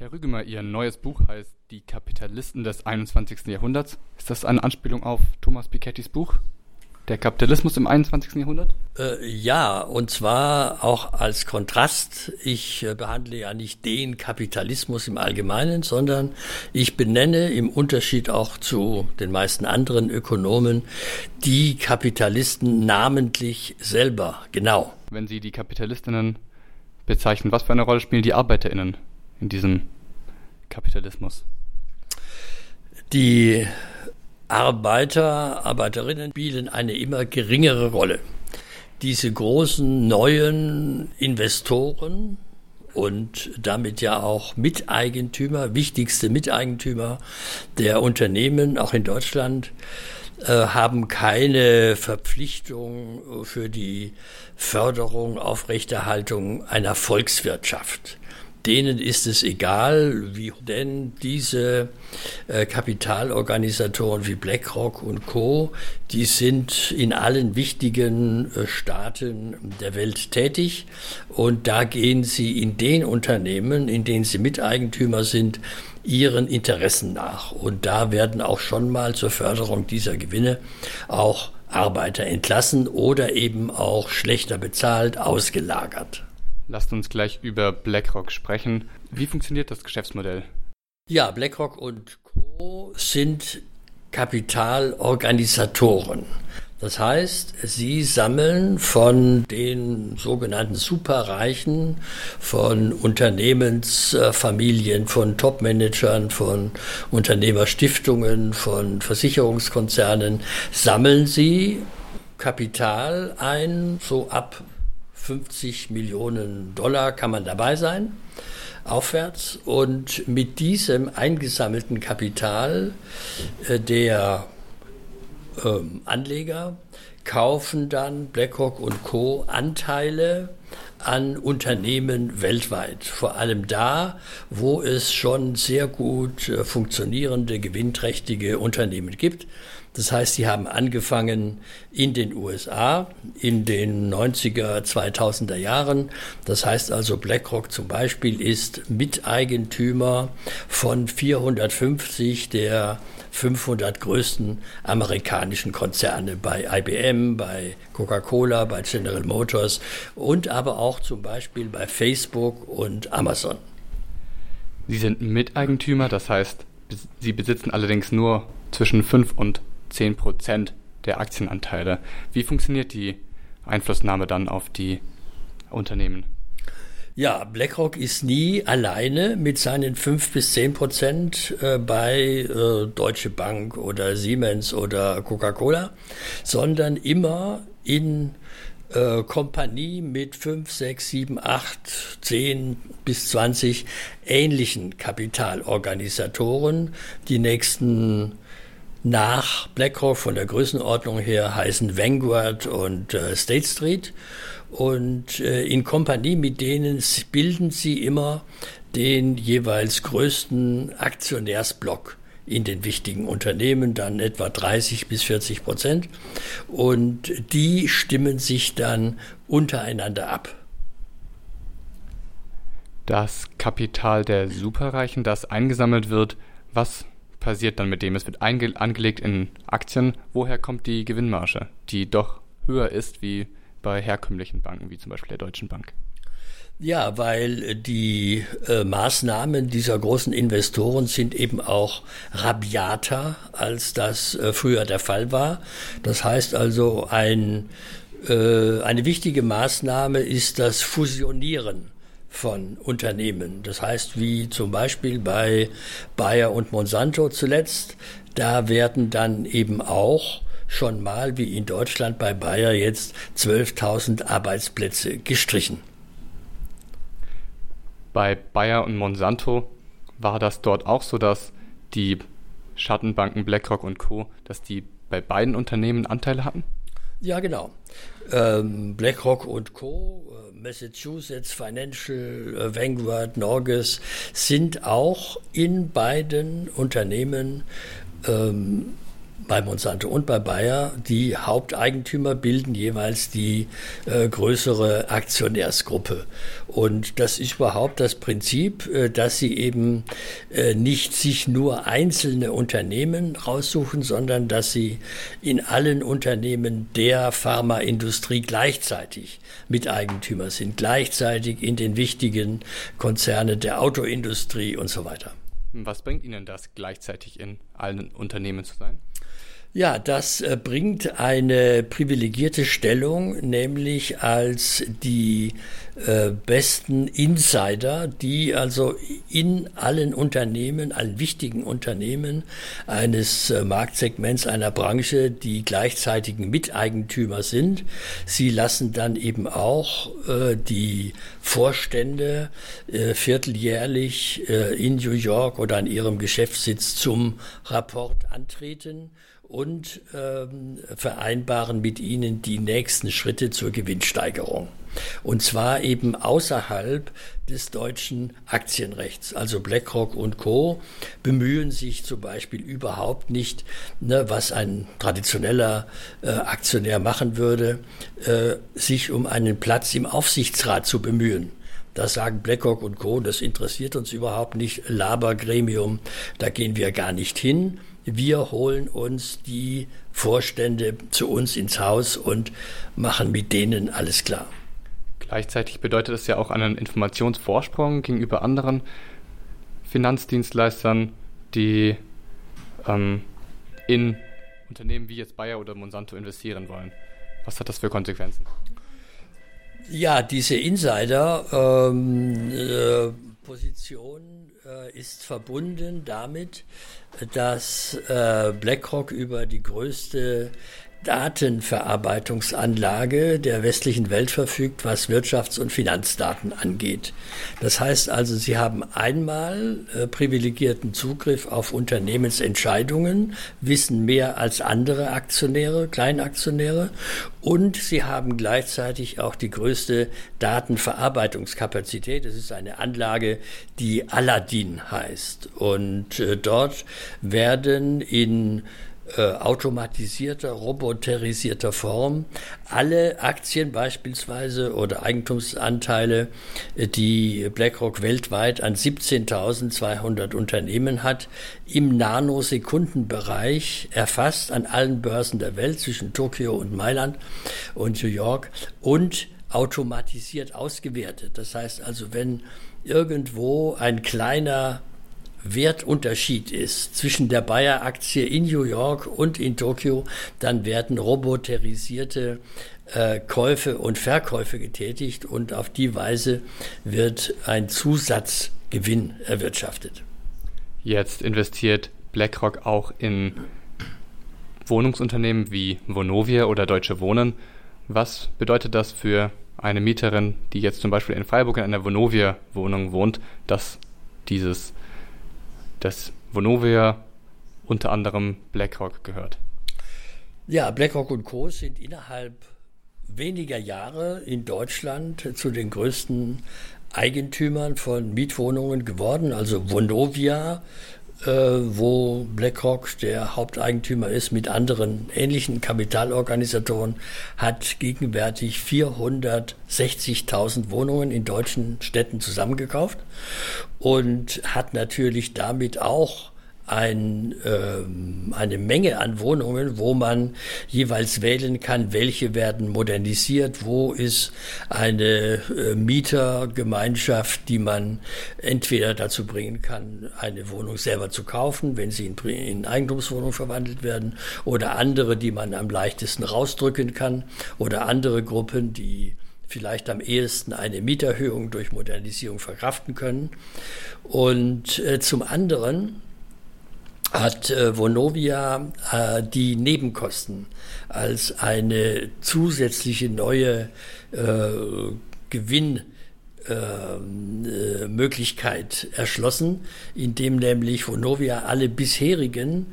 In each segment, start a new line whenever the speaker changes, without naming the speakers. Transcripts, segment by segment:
Herr Rügemer, Ihr neues Buch heißt Die Kapitalisten des 21. Jahrhunderts. Ist das eine Anspielung auf Thomas Piketty's Buch? Der Kapitalismus im 21. Jahrhundert?
Äh, ja, und zwar auch als Kontrast. Ich äh, behandle ja nicht den Kapitalismus im Allgemeinen, sondern ich benenne im Unterschied auch zu den meisten anderen Ökonomen die Kapitalisten namentlich selber, genau.
Wenn Sie die Kapitalistinnen bezeichnen, was für eine Rolle spielen die Arbeiterinnen in diesem Kapitalismus?
Die Arbeiter, Arbeiterinnen spielen eine immer geringere Rolle. Diese großen neuen Investoren und damit ja auch Miteigentümer, wichtigste Miteigentümer der Unternehmen, auch in Deutschland, äh, haben keine Verpflichtung für die Förderung, Aufrechterhaltung einer Volkswirtschaft denen ist es egal, wie denn diese äh, Kapitalorganisatoren wie BlackRock und Co., die sind in allen wichtigen äh, Staaten der Welt tätig und da gehen sie in den Unternehmen, in denen sie Miteigentümer sind, ihren Interessen nach. Und da werden auch schon mal zur Förderung dieser Gewinne auch Arbeiter entlassen oder eben auch schlechter bezahlt, ausgelagert.
Lasst uns gleich über BlackRock sprechen. Wie funktioniert das Geschäftsmodell?
Ja, BlackRock und Co. sind Kapitalorganisatoren. Das heißt, sie sammeln von den sogenannten Superreichen, von Unternehmensfamilien, von Topmanagern, von Unternehmerstiftungen, von Versicherungskonzernen, sammeln sie Kapital ein, so ab 50 Millionen Dollar kann man dabei sein, aufwärts. Und mit diesem eingesammelten Kapital äh, der äh, Anleger kaufen dann BlackRock und Co. Anteile an Unternehmen weltweit. Vor allem da, wo es schon sehr gut äh, funktionierende, gewinnträchtige Unternehmen gibt. Das heißt, sie haben angefangen in den USA in den 90er, 2000er Jahren. Das heißt also, BlackRock zum Beispiel ist Miteigentümer von 450 der 500 größten amerikanischen Konzerne bei IBM, bei Coca-Cola, bei General Motors und aber auch zum Beispiel bei Facebook und Amazon.
Sie sind Miteigentümer, das heißt, Sie besitzen allerdings nur zwischen 5 und 10 Prozent der Aktienanteile. Wie funktioniert die Einflussnahme dann auf die Unternehmen?
Ja, BlackRock ist nie alleine mit seinen 5 bis 10 Prozent äh, bei äh, Deutsche Bank oder Siemens oder Coca-Cola, sondern immer in äh, Kompanie mit 5, 6, 7, 8, 10 bis 20 ähnlichen Kapitalorganisatoren. Die nächsten nach BlackRock von der Größenordnung her heißen Vanguard und äh, State Street. Und äh, in Kompanie mit denen bilden sie immer den jeweils größten Aktionärsblock in den wichtigen Unternehmen, dann etwa 30 bis 40 Prozent. Und die stimmen sich dann untereinander ab.
Das Kapital der Superreichen, das eingesammelt wird, was passiert dann mit dem? Es wird angelegt in Aktien. Woher kommt die Gewinnmarge, die doch höher ist wie bei herkömmlichen Banken, wie zum Beispiel der Deutschen Bank?
Ja, weil die äh, Maßnahmen dieser großen Investoren sind eben auch rabiater, als das äh, früher der Fall war. Das heißt also, ein, äh, eine wichtige Maßnahme ist das Fusionieren von Unternehmen. Das heißt, wie zum Beispiel bei Bayer und Monsanto zuletzt, da werden dann eben auch schon mal, wie in Deutschland bei Bayer jetzt, 12.000 Arbeitsplätze gestrichen.
Bei Bayer und Monsanto war das dort auch so, dass die Schattenbanken BlackRock und Co., dass die bei beiden Unternehmen Anteile hatten?
Ja, genau. Ähm, BlackRock und Co., äh, Massachusetts Financial, äh, Vanguard, Norges sind auch in beiden Unternehmen ähm, bei Monsanto und bei Bayer. Die Haupteigentümer bilden jeweils die äh, größere Aktionärsgruppe. Und das ist überhaupt das Prinzip, äh, dass sie eben äh, nicht sich nur einzelne Unternehmen raussuchen, sondern dass sie in allen Unternehmen der Pharmaindustrie gleichzeitig Miteigentümer sind, gleichzeitig in den wichtigen Konzernen der Autoindustrie und so weiter.
Was bringt Ihnen das, gleichzeitig in allen Unternehmen zu sein?
Ja, das äh, bringt eine privilegierte Stellung, nämlich als die äh, besten Insider, die also in allen Unternehmen, allen wichtigen Unternehmen eines äh, Marktsegments, einer Branche, die gleichzeitigen Miteigentümer sind. Sie lassen dann eben auch äh, die Vorstände äh, vierteljährlich äh, in New York oder an ihrem Geschäftssitz zum Rapport antreten und ähm, vereinbaren mit ihnen die nächsten Schritte zur Gewinnsteigerung. Und zwar eben außerhalb des deutschen Aktienrechts. Also BlackRock und Co. bemühen sich zum Beispiel überhaupt nicht, ne, was ein traditioneller äh, Aktionär machen würde, äh, sich um einen Platz im Aufsichtsrat zu bemühen. Das sagen BlackRock und Co. Das interessiert uns überhaupt nicht. Labergremium, da gehen wir gar nicht hin wir holen uns die Vorstände zu uns ins Haus und machen mit denen alles klar.
Gleichzeitig bedeutet es ja auch einen Informationsvorsprung gegenüber anderen Finanzdienstleistern, die ähm, in Unternehmen wie jetzt Bayer oder Monsanto investieren wollen. Was hat das für Konsequenzen?
Ja, diese Insider-Position ähm, äh, äh, ist verbunden damit, dass äh, BlackRock über die größte Datenverarbeitungsanlage der westlichen Welt verfügt, was Wirtschafts- und Finanzdaten angeht. Das heißt also, sie haben einmal äh, privilegierten Zugriff auf Unternehmensentscheidungen, wissen mehr als andere Aktionäre, Kleinaktionäre und sie haben gleichzeitig auch die größte Datenverarbeitungskapazität. Es ist eine Anlage, die Aladdin heißt. Und äh, dort werden in äh, automatisierter, roboterisierter Form alle Aktien beispielsweise oder Eigentumsanteile, äh, die BlackRock weltweit an 17.200 Unternehmen hat, im Nanosekundenbereich erfasst an allen Börsen der Welt zwischen Tokio und Mailand und New York und automatisiert ausgewertet. Das heißt also, wenn irgendwo ein kleiner Wertunterschied ist zwischen der Bayer-Aktie in New York und in Tokio, dann werden roboterisierte äh, Käufe und Verkäufe getätigt und auf die Weise wird ein Zusatzgewinn erwirtschaftet.
Jetzt investiert BlackRock auch in Wohnungsunternehmen wie Vonovia oder Deutsche Wohnen. Was bedeutet das für eine Mieterin, die jetzt zum Beispiel in Freiburg in einer Vonovia-Wohnung wohnt, dass dieses dass Vonovia unter anderem BlackRock gehört.
Ja, BlackRock und Co. sind innerhalb weniger Jahre in Deutschland zu den größten Eigentümern von Mietwohnungen geworden. Also Vonovia wo BlackRock der Haupteigentümer ist, mit anderen ähnlichen Kapitalorganisatoren, hat gegenwärtig 460.000 Wohnungen in deutschen Städten zusammengekauft und hat natürlich damit auch ein, äh, eine Menge an Wohnungen, wo man jeweils wählen kann, welche werden modernisiert, wo ist eine äh, Mietergemeinschaft, die man entweder dazu bringen kann, eine Wohnung selber zu kaufen, wenn sie in, in Eigentumswohnung verwandelt werden, oder andere, die man am leichtesten rausdrücken kann, oder andere Gruppen, die vielleicht am ehesten eine Mieterhöhung durch Modernisierung verkraften können. Und äh, zum anderen hat äh, Vonovia äh, die Nebenkosten als eine zusätzliche neue äh, Gewinnmöglichkeit äh, erschlossen, indem nämlich Vonovia alle bisherigen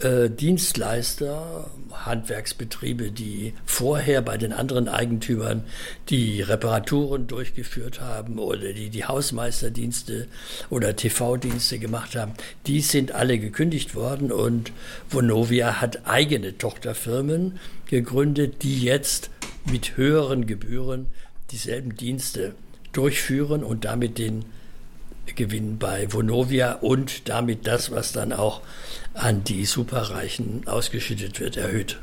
äh, Dienstleister, Handwerksbetriebe, die vorher bei den anderen Eigentümern die Reparaturen durchgeführt haben oder die die Hausmeisterdienste oder TV-Dienste gemacht haben, die sind alle gekündigt worden und Vonovia hat eigene Tochterfirmen gegründet, die jetzt mit höheren Gebühren dieselben Dienste durchführen und damit den Gewinn bei Vonovia und damit das, was dann auch an die Superreichen ausgeschüttet wird, erhöht.